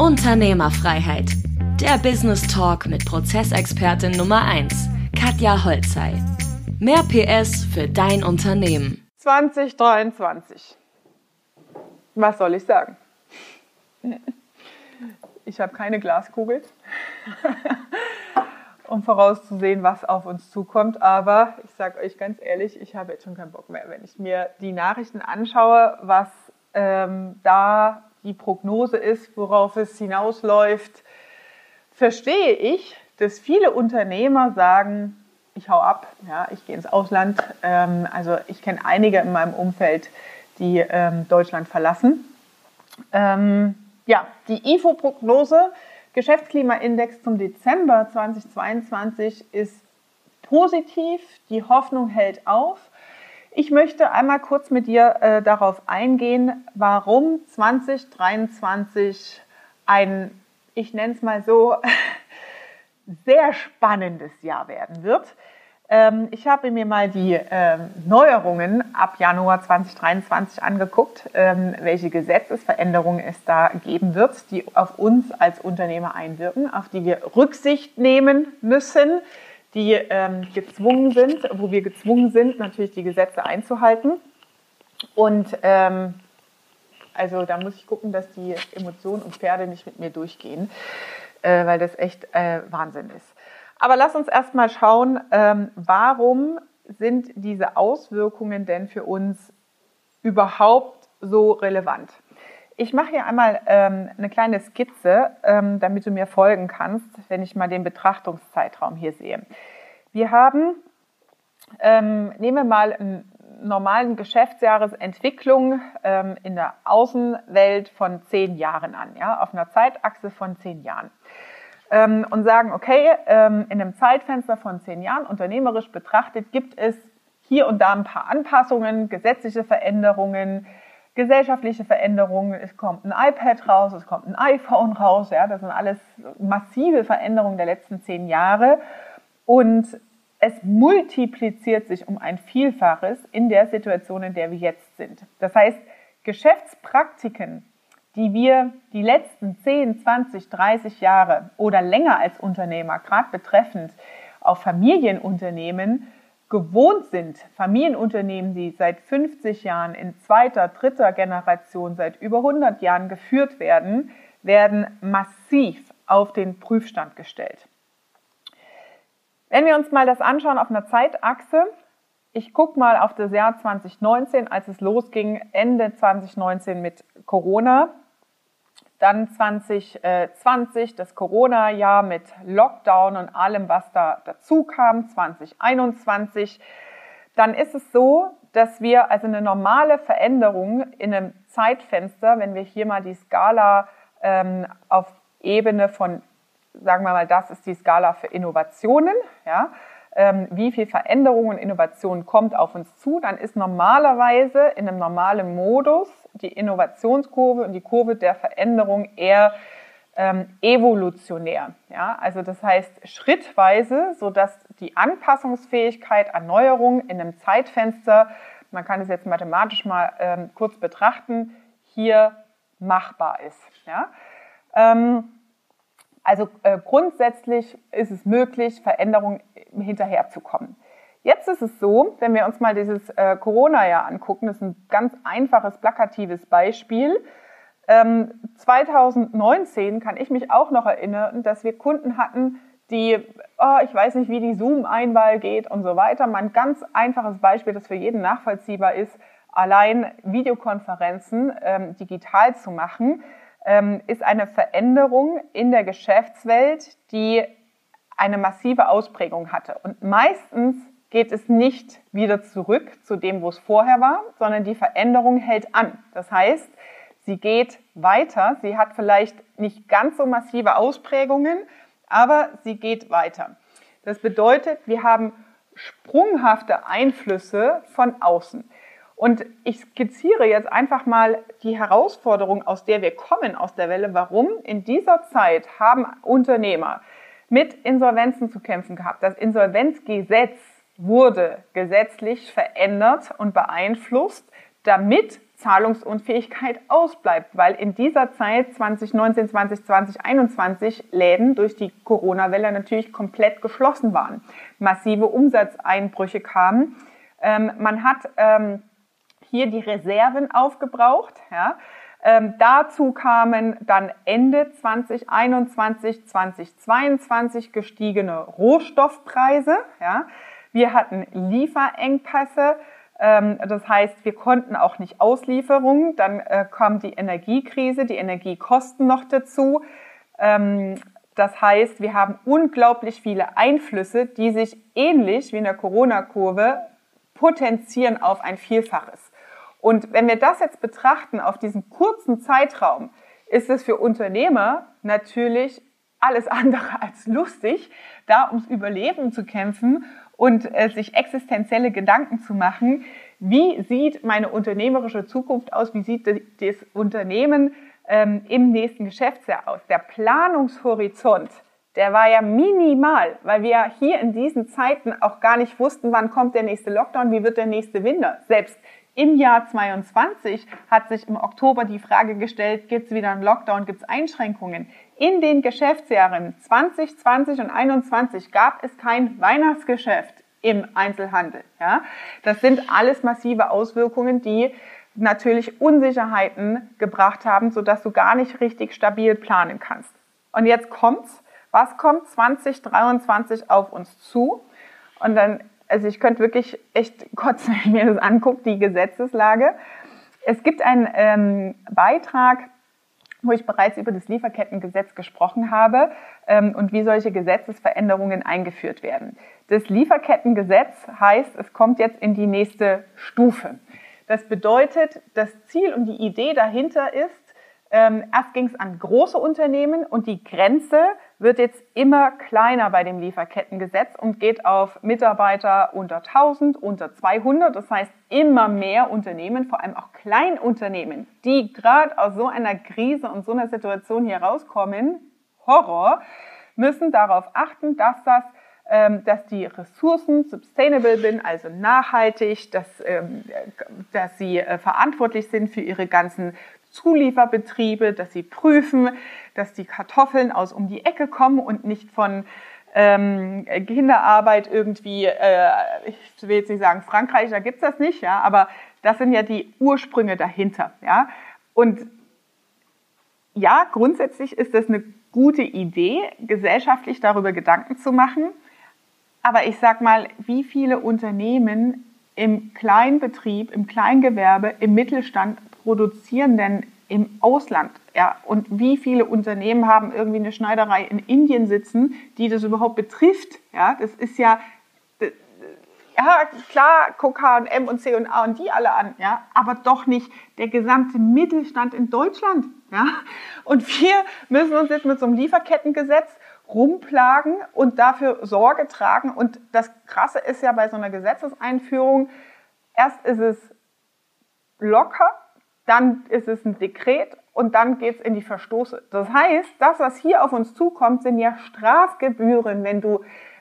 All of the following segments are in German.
Unternehmerfreiheit. Der Business Talk mit Prozessexpertin Nummer 1, Katja Holzei. Mehr PS für dein Unternehmen. 2023. Was soll ich sagen? Ich habe keine Glaskugel, um vorauszusehen, was auf uns zukommt. Aber ich sage euch ganz ehrlich, ich habe jetzt schon keinen Bock mehr. Wenn ich mir die Nachrichten anschaue, was ähm, da die Prognose ist, worauf es hinausläuft, verstehe ich, dass viele Unternehmer sagen, ich hau ab, ja, ich gehe ins Ausland. Ähm, also ich kenne einige in meinem Umfeld, die ähm, Deutschland verlassen. Ähm, ja, die IFO-Prognose, Geschäftsklimaindex zum Dezember 2022 ist positiv, die Hoffnung hält auf. Ich möchte einmal kurz mit dir äh, darauf eingehen, warum 2023 ein, ich nenne es mal so, sehr spannendes Jahr werden wird. Ähm, ich habe mir mal die ähm, Neuerungen ab Januar 2023 angeguckt, ähm, welche Gesetzesveränderungen es da geben wird, die auf uns als Unternehmer einwirken, auf die wir Rücksicht nehmen müssen die ähm, gezwungen sind, wo wir gezwungen sind, natürlich die Gesetze einzuhalten. Und ähm, also da muss ich gucken, dass die Emotionen und Pferde nicht mit mir durchgehen, äh, weil das echt äh, Wahnsinn ist. Aber lass uns erstmal schauen, ähm, warum sind diese Auswirkungen denn für uns überhaupt so relevant? Ich mache hier einmal ähm, eine kleine Skizze, ähm, damit du mir folgen kannst, wenn ich mal den Betrachtungszeitraum hier sehe. Wir haben, ähm, nehmen wir mal einen normalen Geschäftsjahresentwicklung ähm, in der Außenwelt von zehn Jahren an, ja, auf einer Zeitachse von zehn Jahren. Ähm, und sagen, okay, ähm, in einem Zeitfenster von zehn Jahren, unternehmerisch betrachtet, gibt es hier und da ein paar Anpassungen, gesetzliche Veränderungen, gesellschaftliche Veränderungen, es kommt ein iPad raus, es kommt ein iPhone raus, ja, das sind alles massive Veränderungen der letzten zehn Jahre und es multipliziert sich um ein Vielfaches in der Situation, in der wir jetzt sind. Das heißt, Geschäftspraktiken, die wir die letzten 10, 20, 30 Jahre oder länger als Unternehmer, gerade betreffend auf Familienunternehmen, gewohnt sind, Familienunternehmen, die seit 50 Jahren in zweiter, dritter Generation, seit über 100 Jahren geführt werden, werden massiv auf den Prüfstand gestellt. Wenn wir uns mal das anschauen auf einer Zeitachse, ich gucke mal auf das Jahr 2019, als es losging, Ende 2019 mit Corona, dann 2020 das Corona-Jahr mit Lockdown und allem, was da dazu kam, 2021. Dann ist es so, dass wir also eine normale Veränderung in einem Zeitfenster, wenn wir hier mal die Skala ähm, auf Ebene von, sagen wir mal, das ist die Skala für Innovationen, ja, ähm, wie viel Veränderung und Innovation kommt auf uns zu, dann ist normalerweise in einem normalen Modus die Innovationskurve und die Kurve der Veränderung eher ähm, evolutionär. Ja? Also das heißt schrittweise, sodass die Anpassungsfähigkeit, Erneuerung in einem Zeitfenster, man kann es jetzt mathematisch mal ähm, kurz betrachten, hier machbar ist. Ja? Ähm, also äh, grundsätzlich ist es möglich, Veränderungen hinterherzukommen. Jetzt ist es so, wenn wir uns mal dieses äh, Corona-Jahr angucken, das ist ein ganz einfaches, plakatives Beispiel. Ähm, 2019 kann ich mich auch noch erinnern, dass wir Kunden hatten, die, oh, ich weiß nicht, wie die Zoom-Einwahl geht und so weiter. Mal ein ganz einfaches Beispiel, das für jeden nachvollziehbar ist, allein Videokonferenzen ähm, digital zu machen, ähm, ist eine Veränderung in der Geschäftswelt, die eine massive Ausprägung hatte. Und meistens geht es nicht wieder zurück zu dem, wo es vorher war, sondern die Veränderung hält an. Das heißt, sie geht weiter. Sie hat vielleicht nicht ganz so massive Ausprägungen, aber sie geht weiter. Das bedeutet, wir haben sprunghafte Einflüsse von außen. Und ich skizziere jetzt einfach mal die Herausforderung, aus der wir kommen, aus der Welle. Warum? In dieser Zeit haben Unternehmer mit Insolvenzen zu kämpfen gehabt. Das Insolvenzgesetz wurde gesetzlich verändert und beeinflusst, damit Zahlungsunfähigkeit ausbleibt, weil in dieser Zeit 2019, 2020, 2021 Läden durch die Corona-Welle natürlich komplett geschlossen waren, massive Umsatzeinbrüche kamen. Ähm, man hat ähm, hier die Reserven aufgebraucht. Ja. Ähm, dazu kamen dann Ende 2021, 2022 gestiegene Rohstoffpreise. Ja. Wir hatten Lieferengpässe. Ähm, das heißt, wir konnten auch nicht Auslieferungen. Dann äh, kam die Energiekrise, die Energiekosten noch dazu. Ähm, das heißt, wir haben unglaublich viele Einflüsse, die sich ähnlich wie in der Corona-Kurve potenzieren auf ein Vielfaches. Und wenn wir das jetzt betrachten auf diesen kurzen Zeitraum, ist es für Unternehmer natürlich alles andere als lustig, da ums Überleben zu kämpfen und äh, sich existenzielle Gedanken zu machen, wie sieht meine unternehmerische Zukunft aus, wie sieht das Unternehmen ähm, im nächsten Geschäftsjahr aus. Der Planungshorizont, der war ja minimal, weil wir hier in diesen Zeiten auch gar nicht wussten, wann kommt der nächste Lockdown, wie wird der nächste Winter. Selbst im Jahr 22 hat sich im Oktober die Frage gestellt, gibt es wieder einen Lockdown, gibt es Einschränkungen? In den Geschäftsjahren 2020 und 2021 gab es kein Weihnachtsgeschäft im Einzelhandel. Ja? Das sind alles massive Auswirkungen, die natürlich Unsicherheiten gebracht haben, sodass du gar nicht richtig stabil planen kannst. Und jetzt kommt's. Was kommt 2023 auf uns zu? Und dann also ich könnte wirklich echt kotzen, wenn ich mir das angucke, die Gesetzeslage. Es gibt einen ähm, Beitrag, wo ich bereits über das Lieferkettengesetz gesprochen habe ähm, und wie solche Gesetzesveränderungen eingeführt werden. Das Lieferkettengesetz heißt, es kommt jetzt in die nächste Stufe. Das bedeutet, das Ziel und die Idee dahinter ist, ähm, erst ging es an große Unternehmen und die Grenze wird jetzt immer kleiner bei dem Lieferkettengesetz und geht auf Mitarbeiter unter 1000, unter 200. Das heißt, immer mehr Unternehmen, vor allem auch Kleinunternehmen, die gerade aus so einer Krise und so einer Situation hier rauskommen, Horror, müssen darauf achten, dass das ähm, dass die Ressourcen sustainable sind, also nachhaltig, dass, ähm, dass sie äh, verantwortlich sind für ihre ganzen Zulieferbetriebe, dass sie prüfen, dass die Kartoffeln aus um die Ecke kommen und nicht von ähm, Kinderarbeit irgendwie, äh, ich will jetzt nicht sagen Frankreich, da gibt's das nicht, ja, aber das sind ja die Ursprünge dahinter, ja. Und ja, grundsätzlich ist das eine gute Idee, gesellschaftlich darüber Gedanken zu machen. Aber ich sag mal, wie viele Unternehmen im Kleinbetrieb, im Kleingewerbe, im Mittelstand produzieren denn im Ausland? Ja, und wie viele Unternehmen haben irgendwie eine Schneiderei in Indien sitzen, die das überhaupt betrifft? Ja, das ist ja, ja klar, guck H&M und C und A und die alle an, ja, aber doch nicht der gesamte Mittelstand in Deutschland, ja. Und wir müssen uns jetzt mit so einem Lieferkettengesetz rumplagen und dafür Sorge tragen. Und das Krasse ist ja bei so einer Gesetzeseinführung, erst ist es locker, dann ist es ein Dekret und dann geht es in die Verstoße. Das heißt, das, was hier auf uns zukommt, sind ja Strafgebühren, wenn du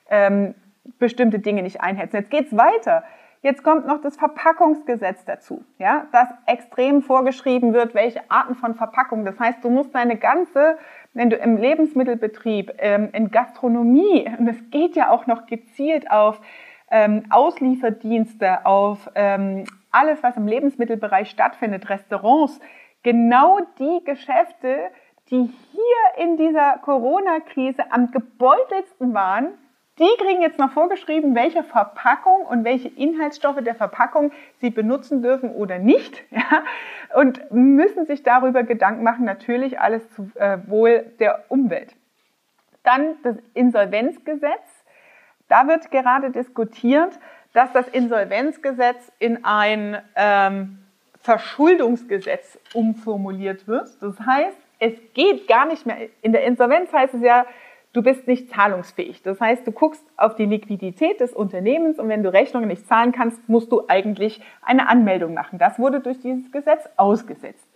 ähm, bestimmte Dinge nicht einhältst. Jetzt geht's weiter. Jetzt kommt noch das Verpackungsgesetz dazu, ja, das extrem vorgeschrieben wird, welche Arten von Verpackung. Das heißt, du musst deine ganze, wenn du im Lebensmittelbetrieb, ähm, in Gastronomie, und es geht ja auch noch gezielt auf ähm, Auslieferdienste, auf ähm, alles, was im Lebensmittelbereich stattfindet, Restaurants, genau die Geschäfte, die hier in dieser Corona-Krise am gebeutelsten waren, die kriegen jetzt noch vorgeschrieben, welche Verpackung und welche Inhaltsstoffe der Verpackung sie benutzen dürfen oder nicht. Ja? Und müssen sich darüber Gedanken machen, natürlich alles zu äh, Wohl der Umwelt. Dann das Insolvenzgesetz. Da wird gerade diskutiert, dass das Insolvenzgesetz in ein ähm, Verschuldungsgesetz umformuliert wird. Das heißt, es geht gar nicht mehr, in der Insolvenz heißt es ja, du bist nicht zahlungsfähig. Das heißt, du guckst auf die Liquidität des Unternehmens und wenn du Rechnungen nicht zahlen kannst, musst du eigentlich eine Anmeldung machen. Das wurde durch dieses Gesetz ausgesetzt.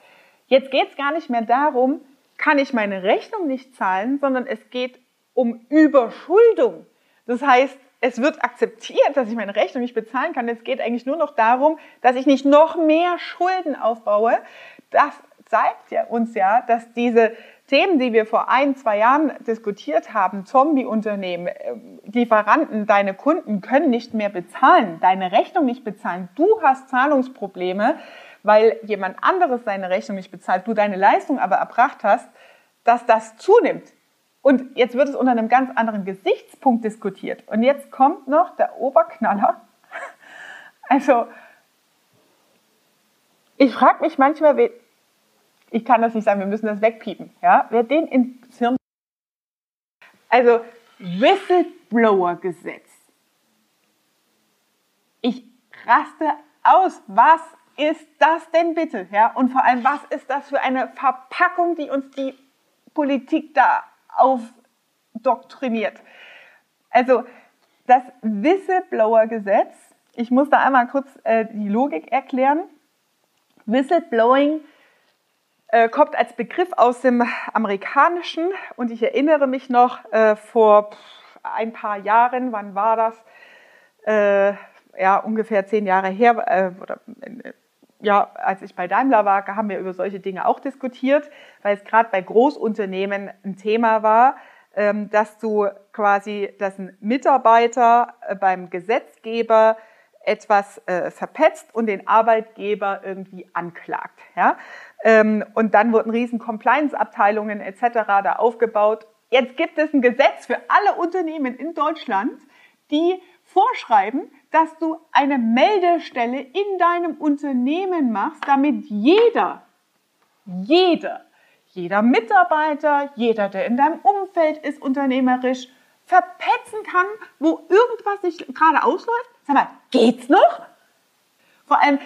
Jetzt geht es gar nicht mehr darum, kann ich meine Rechnung nicht zahlen, sondern es geht um Überschuldung. Das heißt, es wird akzeptiert, dass ich meine Rechnung nicht bezahlen kann. Es geht eigentlich nur noch darum, dass ich nicht noch mehr Schulden aufbaue. Das zeigt ja uns ja, dass diese Themen, die wir vor ein, zwei Jahren diskutiert haben, Zombie-Unternehmen, äh, Lieferanten, deine Kunden können nicht mehr bezahlen, deine Rechnung nicht bezahlen. Du hast Zahlungsprobleme, weil jemand anderes seine Rechnung nicht bezahlt, du deine Leistung aber erbracht hast, dass das zunimmt. Und jetzt wird es unter einem ganz anderen Gesichtspunkt diskutiert. Und jetzt kommt noch der Oberknaller. Also, ich frage mich manchmal, ich kann das nicht sagen, wir müssen das wegpiepen. Ja? Wer den ins Hirn. Also, Whistleblower-Gesetz. Ich raste aus. Was ist das denn bitte? Ja? Und vor allem, was ist das für eine Verpackung, die uns die Politik da aufdoktriniert. Also das Whistleblower-Gesetz, ich muss da einmal kurz äh, die Logik erklären. Whistleblowing äh, kommt als Begriff aus dem Amerikanischen und ich erinnere mich noch äh, vor ein paar Jahren, wann war das? Äh, ja, ungefähr zehn Jahre her, äh, oder äh, ja, als ich bei Daimler war, haben wir über solche Dinge auch diskutiert, weil es gerade bei Großunternehmen ein Thema war, ähm, dass du quasi, dass ein Mitarbeiter äh, beim Gesetzgeber etwas äh, verpetzt und den Arbeitgeber irgendwie anklagt. Ja? Ähm, und dann wurden riesen Compliance-Abteilungen etc. da aufgebaut. Jetzt gibt es ein Gesetz für alle Unternehmen in Deutschland, die vorschreiben, dass du eine Meldestelle in deinem Unternehmen machst, damit jeder, jeder, jeder Mitarbeiter, jeder, der in deinem Umfeld ist, unternehmerisch, verpetzen kann, wo irgendwas nicht gerade ausläuft. Sag mal, geht's noch? Vor allem,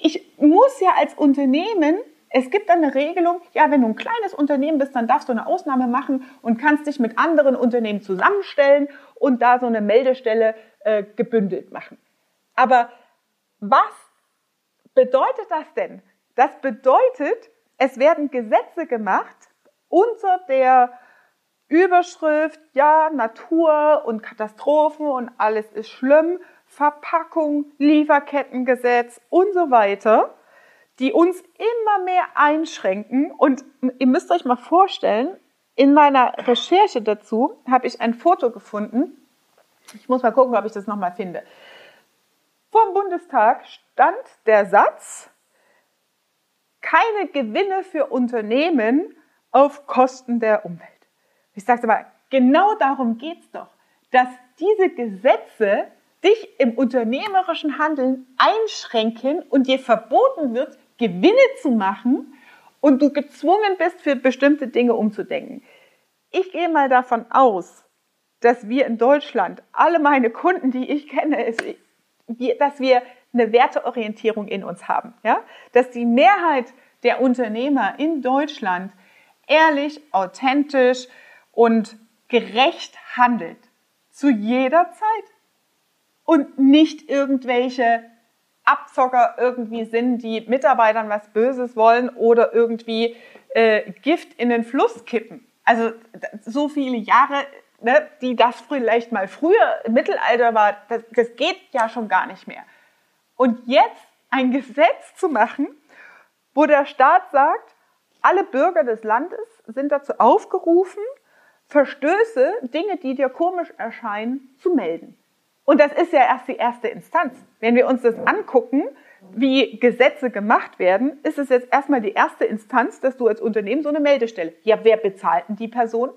ich muss ja als Unternehmen es gibt eine Regelung, ja, wenn du ein kleines Unternehmen bist, dann darfst du eine Ausnahme machen und kannst dich mit anderen Unternehmen zusammenstellen und da so eine Meldestelle äh, gebündelt machen. Aber was bedeutet das denn? Das bedeutet, es werden Gesetze gemacht unter der Überschrift, ja, Natur und Katastrophen und alles ist schlimm, Verpackung, Lieferkettengesetz und so weiter die uns immer mehr einschränken. Und ihr müsst euch mal vorstellen, in meiner Recherche dazu habe ich ein Foto gefunden. Ich muss mal gucken, ob ich das nochmal finde. Vom Bundestag stand der Satz, keine Gewinne für Unternehmen auf Kosten der Umwelt. Ich sage aber, genau darum geht es doch, dass diese Gesetze dich im unternehmerischen Handeln einschränken und dir verboten wird, Gewinne zu machen und du gezwungen bist, für bestimmte Dinge umzudenken. Ich gehe mal davon aus, dass wir in Deutschland, alle meine Kunden, die ich kenne, ist, dass wir eine Werteorientierung in uns haben. Ja? Dass die Mehrheit der Unternehmer in Deutschland ehrlich, authentisch und gerecht handelt. Zu jeder Zeit. Und nicht irgendwelche Abzocker irgendwie sind, die Mitarbeitern was Böses wollen oder irgendwie äh, Gift in den Fluss kippen. Also so viele Jahre, ne, die das vielleicht mal früher im Mittelalter war, das, das geht ja schon gar nicht mehr. Und jetzt ein Gesetz zu machen, wo der Staat sagt, alle Bürger des Landes sind dazu aufgerufen, Verstöße, Dinge, die dir komisch erscheinen, zu melden. Und das ist ja erst die erste Instanz. Wenn wir uns das angucken, wie Gesetze gemacht werden, ist es jetzt erstmal die erste Instanz, dass du als Unternehmen so eine Meldestelle. Ja, wer bezahlt denn die Person?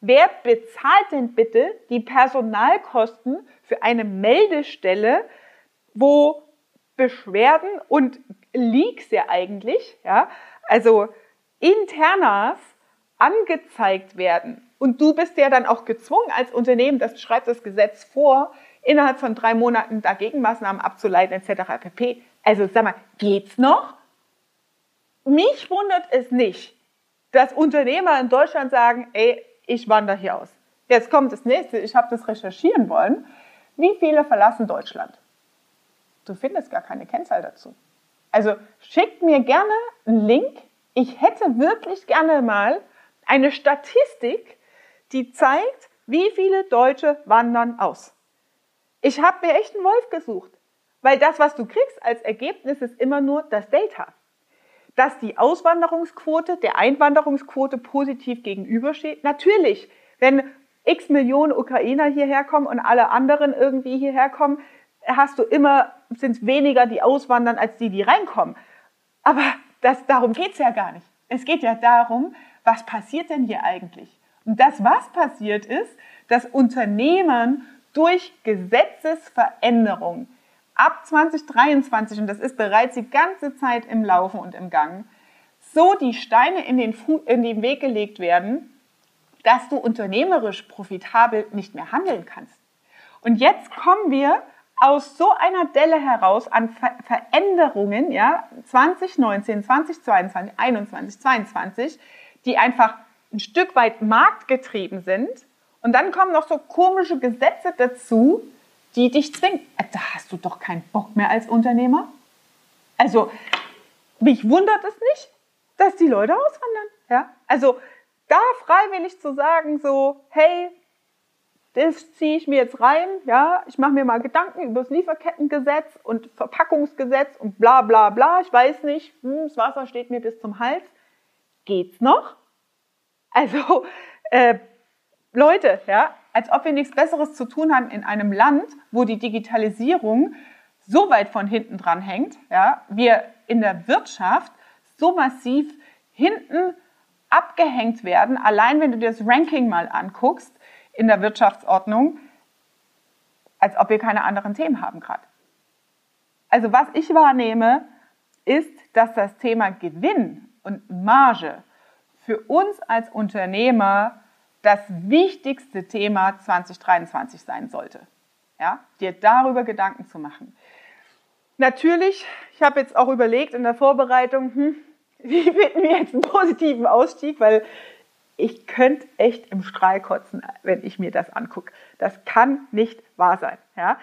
Wer bezahlt denn bitte die Personalkosten für eine Meldestelle, wo Beschwerden und Leaks ja eigentlich, ja, also internas angezeigt werden. Und du bist ja dann auch gezwungen als Unternehmen, das schreibt das Gesetz vor, innerhalb von drei Monaten dagegen Maßnahmen abzuleiten etc. pp. Also sag mal, geht's noch? Mich wundert es nicht, dass Unternehmer in Deutschland sagen, ey, ich wandere hier aus. Jetzt kommt das nächste, ich habe das recherchieren wollen. Wie viele verlassen Deutschland? Du findest gar keine Kennzahl dazu. Also schickt mir gerne einen Link. Ich hätte wirklich gerne mal eine Statistik, die zeigt, wie viele Deutsche wandern aus. Ich habe mir echt einen Wolf gesucht, weil das, was du kriegst als Ergebnis, ist immer nur das Data. Dass die Auswanderungsquote der Einwanderungsquote positiv gegenübersteht. Natürlich, wenn x Millionen Ukrainer hierher kommen und alle anderen irgendwie hierher kommen, hast du immer, sind es weniger, die auswandern, als die, die reinkommen. Aber das, darum geht es ja gar nicht. Es geht ja darum, was passiert denn hier eigentlich? Und das, was passiert ist, dass Unternehmen durch Gesetzesveränderungen ab 2023, und das ist bereits die ganze Zeit im Laufen und im Gang, so die Steine in den, Fu in den Weg gelegt werden, dass du unternehmerisch profitabel nicht mehr handeln kannst. Und jetzt kommen wir aus so einer Delle heraus an Ver Veränderungen, ja, 2019, 2022, 2021, 2022, die einfach ein Stück weit marktgetrieben sind. Und dann kommen noch so komische Gesetze dazu, die dich zwingen. Äh, da hast du doch keinen Bock mehr als Unternehmer. Also, mich wundert es nicht, dass die Leute auswandern. Ja? Also, da freiwillig zu sagen, so, hey, das ziehe ich mir jetzt rein, ja, ich mache mir mal Gedanken über das Lieferkettengesetz und Verpackungsgesetz und bla bla bla, ich weiß nicht, hm, das Wasser steht mir bis zum Hals. Geht's noch? Also, äh, Leute, ja, als ob wir nichts Besseres zu tun haben in einem Land, wo die Digitalisierung so weit von hinten dran hängt, ja, wir in der Wirtschaft so massiv hinten abgehängt werden. Allein wenn du dir das Ranking mal anguckst, in der Wirtschaftsordnung, als ob wir keine anderen Themen haben gerade. Also was ich wahrnehme, ist, dass das Thema Gewinn und Marge für uns als Unternehmer das wichtigste Thema 2023 sein sollte. Ja, dir darüber Gedanken zu machen. Natürlich, ich habe jetzt auch überlegt in der Vorbereitung, hm, wie finden wir jetzt einen positiven Ausstieg, weil ich könnte echt im Strahl kotzen, wenn ich mir das angucke. Das kann nicht wahr sein. Ja?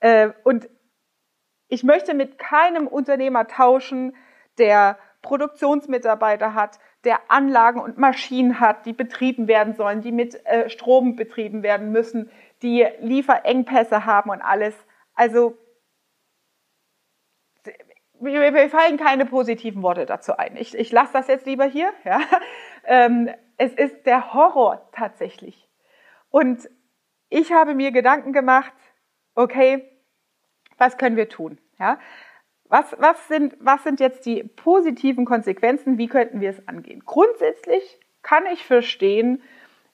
Äh, und ich möchte mit keinem Unternehmer tauschen, der Produktionsmitarbeiter hat, der Anlagen und Maschinen hat, die betrieben werden sollen, die mit äh, Strom betrieben werden müssen, die Lieferengpässe haben und alles. Also mir fallen keine positiven Worte dazu ein. Ich, ich lasse das jetzt lieber hier. Ja. Ähm, es ist der Horror tatsächlich. Und ich habe mir Gedanken gemacht, okay, was können wir tun? Ja? Was, was, sind, was sind jetzt die positiven Konsequenzen? Wie könnten wir es angehen? Grundsätzlich kann ich verstehen,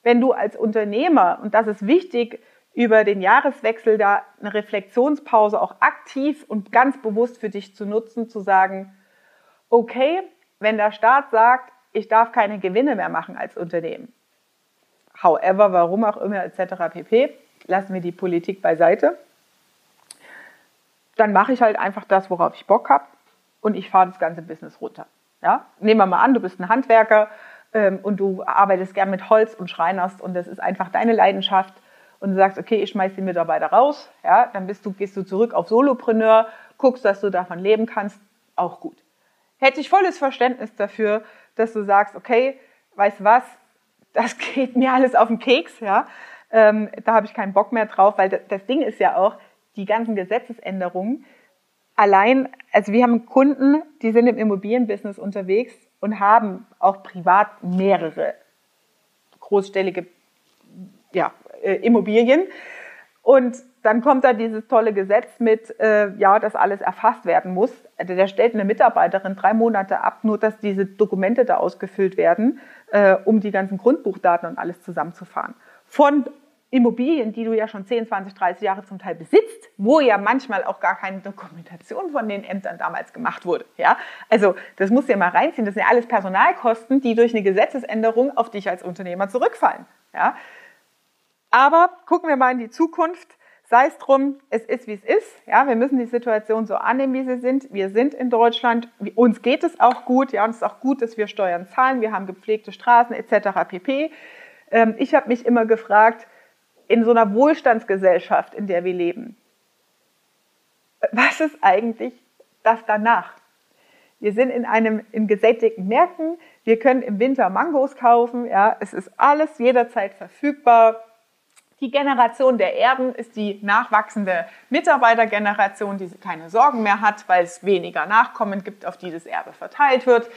wenn du als Unternehmer, und das ist wichtig, über den Jahreswechsel da eine Reflexionspause auch aktiv und ganz bewusst für dich zu nutzen, zu sagen, okay, wenn der Staat sagt, ich darf keine Gewinne mehr machen als Unternehmen. However, warum auch immer etc. pp. Lassen wir die Politik beiseite. Dann mache ich halt einfach das, worauf ich Bock habe und ich fahre das ganze Business runter. Ja? Nehmen wir mal an, du bist ein Handwerker ähm, und du arbeitest gern mit Holz und schreinerst und das ist einfach deine Leidenschaft und du sagst, okay, ich schmeiß die Mitarbeiter raus, ja, dann bist du, gehst du zurück auf Solopreneur, guckst, dass du davon leben kannst, auch gut. Hätte ich volles Verständnis dafür, dass du sagst, okay, weißt du was, das geht mir alles auf den Keks, ja, ähm, da habe ich keinen Bock mehr drauf, weil das Ding ist ja auch, die ganzen Gesetzesänderungen, allein, also wir haben Kunden, die sind im Immobilienbusiness unterwegs und haben auch privat mehrere großstellige ja, äh, Immobilien. Und dann kommt da dieses tolle Gesetz mit, äh, ja, dass alles erfasst werden muss. Also der stellt eine Mitarbeiterin drei Monate ab, nur dass diese Dokumente da ausgefüllt werden, äh, um die ganzen Grundbuchdaten und alles zusammenzufahren. Von Immobilien, die du ja schon 10, 20, 30 Jahre zum Teil besitzt, wo ja manchmal auch gar keine Dokumentation von den Ämtern damals gemacht wurde. Ja? Also das musst du ja mal reinziehen. Das sind ja alles Personalkosten, die durch eine Gesetzesänderung auf dich als Unternehmer zurückfallen. Ja? Aber gucken wir mal in die Zukunft sei es drum, es ist wie es ist. Ja, wir müssen die Situation so annehmen, wie sie sind. Wir sind in Deutschland, uns geht es auch gut. Ja, und es ist auch gut, dass wir Steuern zahlen. Wir haben gepflegte Straßen etc. pp. Ähm, ich habe mich immer gefragt, in so einer Wohlstandsgesellschaft, in der wir leben, was ist eigentlich das danach? Wir sind in einem in gesättigten Märkten. Wir können im Winter Mangos kaufen. Ja, es ist alles jederzeit verfügbar Die Generation der Erben ist die nachwachsende Mitarbeitergeneration, die keine Sorgen mehr hat, weil es weniger Nachkommen gibt, auf die das Erbe verteilt wird.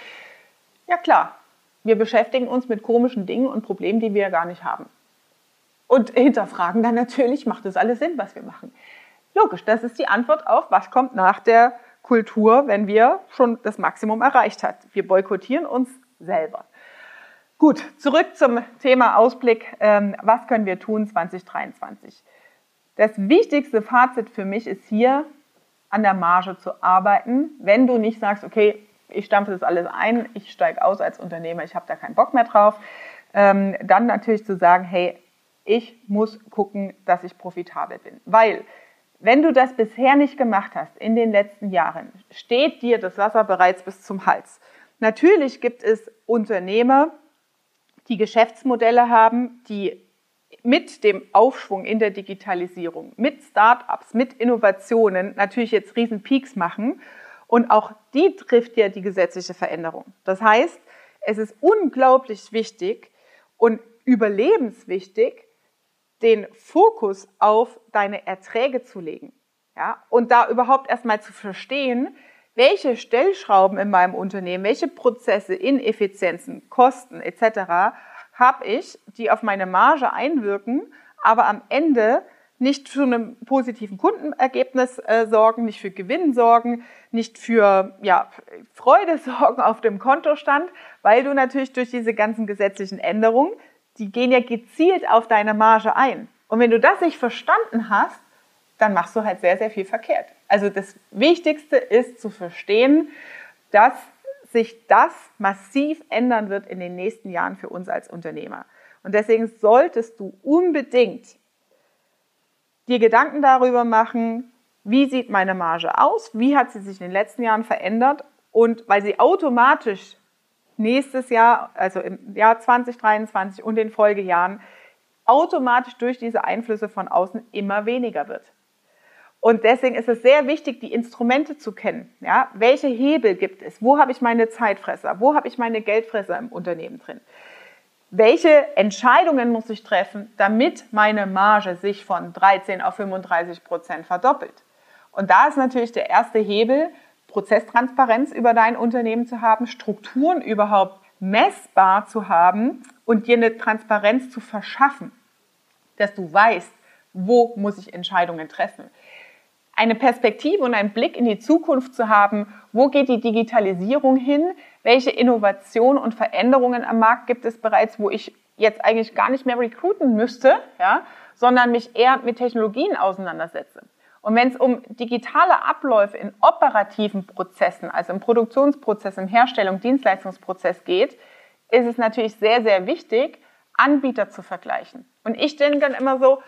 Ja klar, wir beschäftigen uns mit komischen Dingen und Problemen, die wir gar nicht haben. Und hinterfragen dann natürlich, macht das alles Sinn, was wir machen? Logisch, das ist die Antwort auf, was kommt nach der Kultur, wenn wir schon das Maximum erreicht haben. Wir boykottieren uns selber. Gut, zurück zum Thema Ausblick. Ähm, was können wir tun 2023? Das wichtigste Fazit für mich ist hier, an der Marge zu arbeiten, wenn du nicht sagst, okay, ich stampfe das alles ein, ich steige aus als Unternehmer, ich habe da keinen Bock mehr drauf. Ähm, dann natürlich zu sagen, hey, ich muss gucken, dass ich profitabel bin. Weil, wenn du das bisher nicht gemacht hast in den letzten Jahren, steht dir das Wasser bereits bis zum Hals. Natürlich gibt es Unternehmer, die Geschäftsmodelle haben, die mit dem Aufschwung in der Digitalisierung, mit Startups, mit Innovationen natürlich jetzt riesen Peaks machen. Und auch die trifft ja die gesetzliche Veränderung. Das heißt, es ist unglaublich wichtig und überlebenswichtig, den Fokus auf deine Erträge zu legen. Ja, und da überhaupt erstmal zu verstehen, welche Stellschrauben in meinem Unternehmen, welche Prozesse, Ineffizienzen, Kosten etc. habe ich, die auf meine Marge einwirken, aber am Ende nicht für einen positiven Kundenergebnis äh, sorgen, nicht für Gewinn sorgen, nicht für ja, Freude sorgen auf dem Kontostand, weil du natürlich durch diese ganzen gesetzlichen Änderungen, die gehen ja gezielt auf deine Marge ein. Und wenn du das nicht verstanden hast, dann machst du halt sehr, sehr viel verkehrt. Also das Wichtigste ist zu verstehen, dass sich das massiv ändern wird in den nächsten Jahren für uns als Unternehmer. Und deswegen solltest du unbedingt dir Gedanken darüber machen, wie sieht meine Marge aus, wie hat sie sich in den letzten Jahren verändert und weil sie automatisch nächstes Jahr, also im Jahr 2023 und den Folgejahren, automatisch durch diese Einflüsse von außen immer weniger wird. Und deswegen ist es sehr wichtig, die Instrumente zu kennen. Ja? Welche Hebel gibt es? Wo habe ich meine Zeitfresser? Wo habe ich meine Geldfresser im Unternehmen drin? Welche Entscheidungen muss ich treffen, damit meine Marge sich von 13 auf 35 Prozent verdoppelt? Und da ist natürlich der erste Hebel, Prozesstransparenz über dein Unternehmen zu haben, Strukturen überhaupt messbar zu haben und dir eine Transparenz zu verschaffen, dass du weißt, wo muss ich Entscheidungen treffen eine Perspektive und einen Blick in die Zukunft zu haben, wo geht die Digitalisierung hin, welche Innovationen und Veränderungen am Markt gibt es bereits, wo ich jetzt eigentlich gar nicht mehr recruiten müsste, ja, sondern mich eher mit Technologien auseinandersetze. Und wenn es um digitale Abläufe in operativen Prozessen, also im Produktionsprozess, im Herstellung, Dienstleistungsprozess geht, ist es natürlich sehr, sehr wichtig, Anbieter zu vergleichen. Und ich denke dann immer so,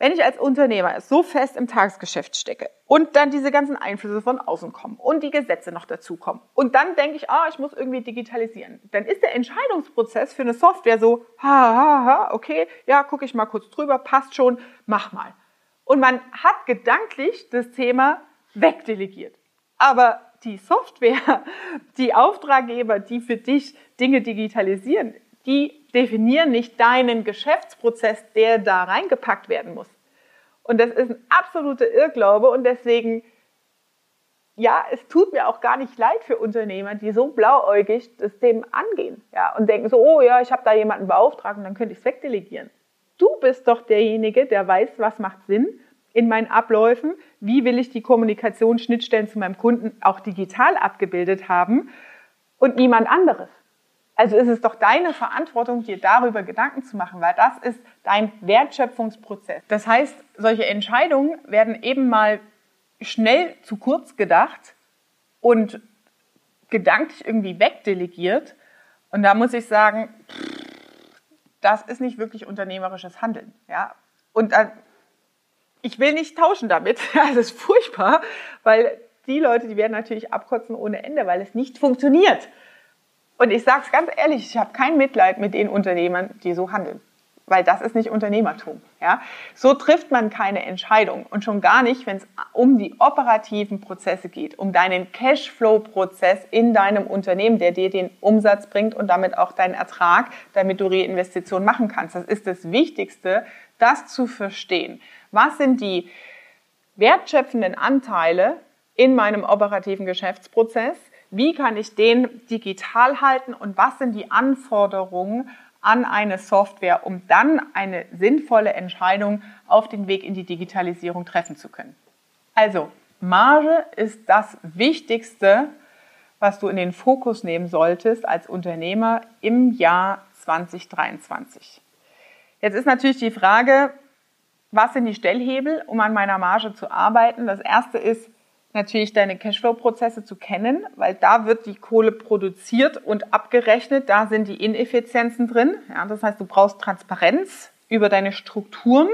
wenn ich als Unternehmer so fest im Tagesgeschäft stecke und dann diese ganzen Einflüsse von außen kommen und die Gesetze noch dazukommen und dann denke ich, ah, ich muss irgendwie digitalisieren, dann ist der Entscheidungsprozess für eine Software so, ha, ha, ha, okay, ja, gucke ich mal kurz drüber, passt schon, mach mal. Und man hat gedanklich das Thema wegdelegiert. Aber die Software, die Auftraggeber, die für dich Dinge digitalisieren, die definieren nicht deinen Geschäftsprozess, der da reingepackt werden muss. Und das ist ein absoluter Irrglaube und deswegen, ja, es tut mir auch gar nicht leid für Unternehmer, die so blauäugig das Thema angehen ja, und denken so, oh ja, ich habe da jemanden beauftragt und dann könnte ich es wegdelegieren. Du bist doch derjenige, der weiß, was macht Sinn in meinen Abläufen, wie will ich die Kommunikationsschnittstellen zu meinem Kunden auch digital abgebildet haben und niemand anderes. Also ist es doch deine Verantwortung, dir darüber Gedanken zu machen, weil das ist dein Wertschöpfungsprozess. Das heißt, solche Entscheidungen werden eben mal schnell zu kurz gedacht und gedanklich irgendwie wegdelegiert. Und da muss ich sagen, das ist nicht wirklich unternehmerisches Handeln. Ja? Und dann, ich will nicht tauschen damit. Das ist furchtbar, weil die Leute, die werden natürlich abkotzen ohne Ende, weil es nicht funktioniert. Und ich sage es ganz ehrlich, ich habe kein Mitleid mit den Unternehmern, die so handeln. Weil das ist nicht Unternehmertum. Ja? So trifft man keine Entscheidung und schon gar nicht, wenn es um die operativen Prozesse geht, um deinen Cashflow-Prozess in deinem Unternehmen, der dir den Umsatz bringt und damit auch deinen Ertrag, damit du Reinvestitionen machen kannst. Das ist das Wichtigste, das zu verstehen. Was sind die wertschöpfenden Anteile in meinem operativen Geschäftsprozess? Wie kann ich den digital halten und was sind die Anforderungen an eine Software, um dann eine sinnvolle Entscheidung auf den Weg in die Digitalisierung treffen zu können? Also, Marge ist das Wichtigste, was du in den Fokus nehmen solltest als Unternehmer im Jahr 2023. Jetzt ist natürlich die Frage, was sind die Stellhebel, um an meiner Marge zu arbeiten? Das erste ist natürlich deine Cashflow-Prozesse zu kennen, weil da wird die Kohle produziert und abgerechnet, da sind die Ineffizienzen drin. Ja, das heißt, du brauchst Transparenz über deine Strukturen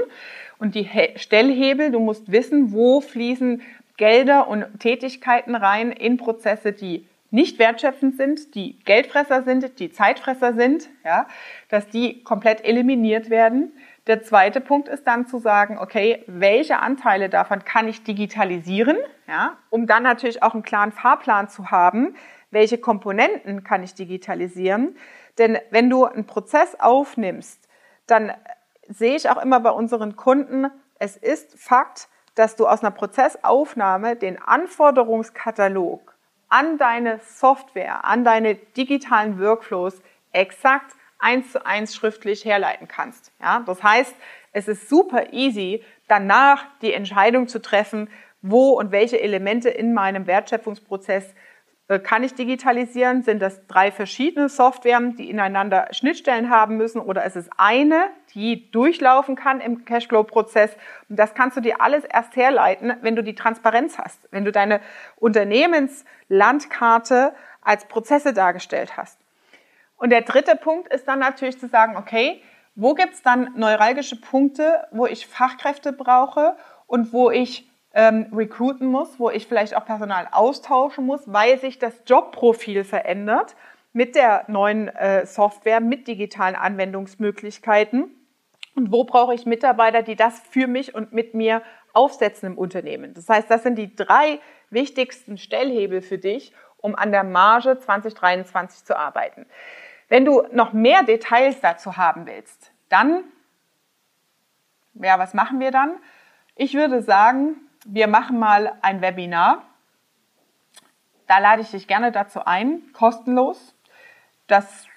und die Stellhebel. Du musst wissen, wo fließen Gelder und Tätigkeiten rein in Prozesse, die nicht wertschöpfend sind, die Geldfresser sind, die Zeitfresser sind, ja, dass die komplett eliminiert werden. Der zweite Punkt ist dann zu sagen, okay, welche Anteile davon kann ich digitalisieren, ja, um dann natürlich auch einen klaren Fahrplan zu haben, welche Komponenten kann ich digitalisieren. Denn wenn du einen Prozess aufnimmst, dann sehe ich auch immer bei unseren Kunden, es ist Fakt, dass du aus einer Prozessaufnahme den Anforderungskatalog an deine Software, an deine digitalen Workflows exakt eins zu eins schriftlich herleiten kannst. Ja, das heißt, es ist super easy, danach die Entscheidung zu treffen, wo und welche Elemente in meinem Wertschöpfungsprozess äh, kann ich digitalisieren? Sind das drei verschiedene Softwaren, die ineinander Schnittstellen haben müssen oder ist es eine, die durchlaufen kann im Cashflow-Prozess? Und das kannst du dir alles erst herleiten, wenn du die Transparenz hast, wenn du deine Unternehmenslandkarte als Prozesse dargestellt hast. Und der dritte Punkt ist dann natürlich zu sagen, okay, wo gibt es dann neuralgische Punkte, wo ich Fachkräfte brauche und wo ich ähm, recruiten muss, wo ich vielleicht auch Personal austauschen muss, weil sich das Jobprofil verändert mit der neuen äh, Software, mit digitalen Anwendungsmöglichkeiten. Und wo brauche ich Mitarbeiter, die das für mich und mit mir aufsetzen im Unternehmen? Das heißt, das sind die drei wichtigsten Stellhebel für dich, um an der Marge 2023 zu arbeiten. Wenn du noch mehr Details dazu haben willst, dann, ja, was machen wir dann? Ich würde sagen, wir machen mal ein Webinar. Da lade ich dich gerne dazu ein, kostenlos. Das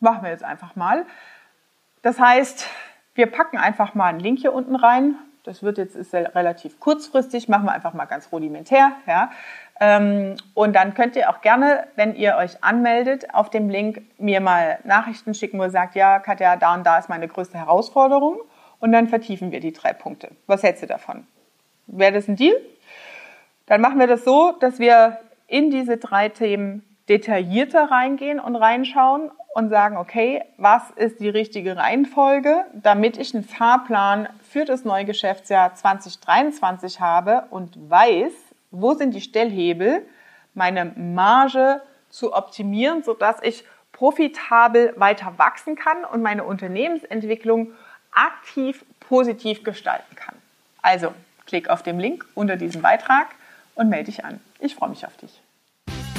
machen wir jetzt einfach mal. Das heißt, wir packen einfach mal einen Link hier unten rein. Das wird jetzt ist relativ kurzfristig, machen wir einfach mal ganz rudimentär. Ja. Ähm, und dann könnt ihr auch gerne, wenn ihr euch anmeldet, auf dem Link mir mal Nachrichten schicken, wo ihr sagt, ja, Katja, da und da ist meine größte Herausforderung. Und dann vertiefen wir die drei Punkte. Was hältst du davon? Wäre das ein Deal? Dann machen wir das so, dass wir in diese drei Themen detaillierter reingehen und reinschauen und sagen, okay, was ist die richtige Reihenfolge, damit ich einen Fahrplan für das neue Geschäftsjahr 2023 habe und weiß, wo sind die Stellhebel, meine Marge zu optimieren, sodass ich profitabel weiter wachsen kann und meine Unternehmensentwicklung aktiv positiv gestalten kann. Also, klick auf den Link unter diesem Beitrag und melde dich an. Ich freue mich auf dich.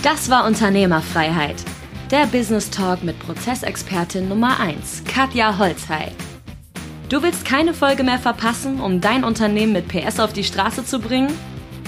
Das war Unternehmerfreiheit. Der Business Talk mit Prozessexpertin Nummer 1, Katja Holzhey. Du willst keine Folge mehr verpassen, um dein Unternehmen mit PS auf die Straße zu bringen?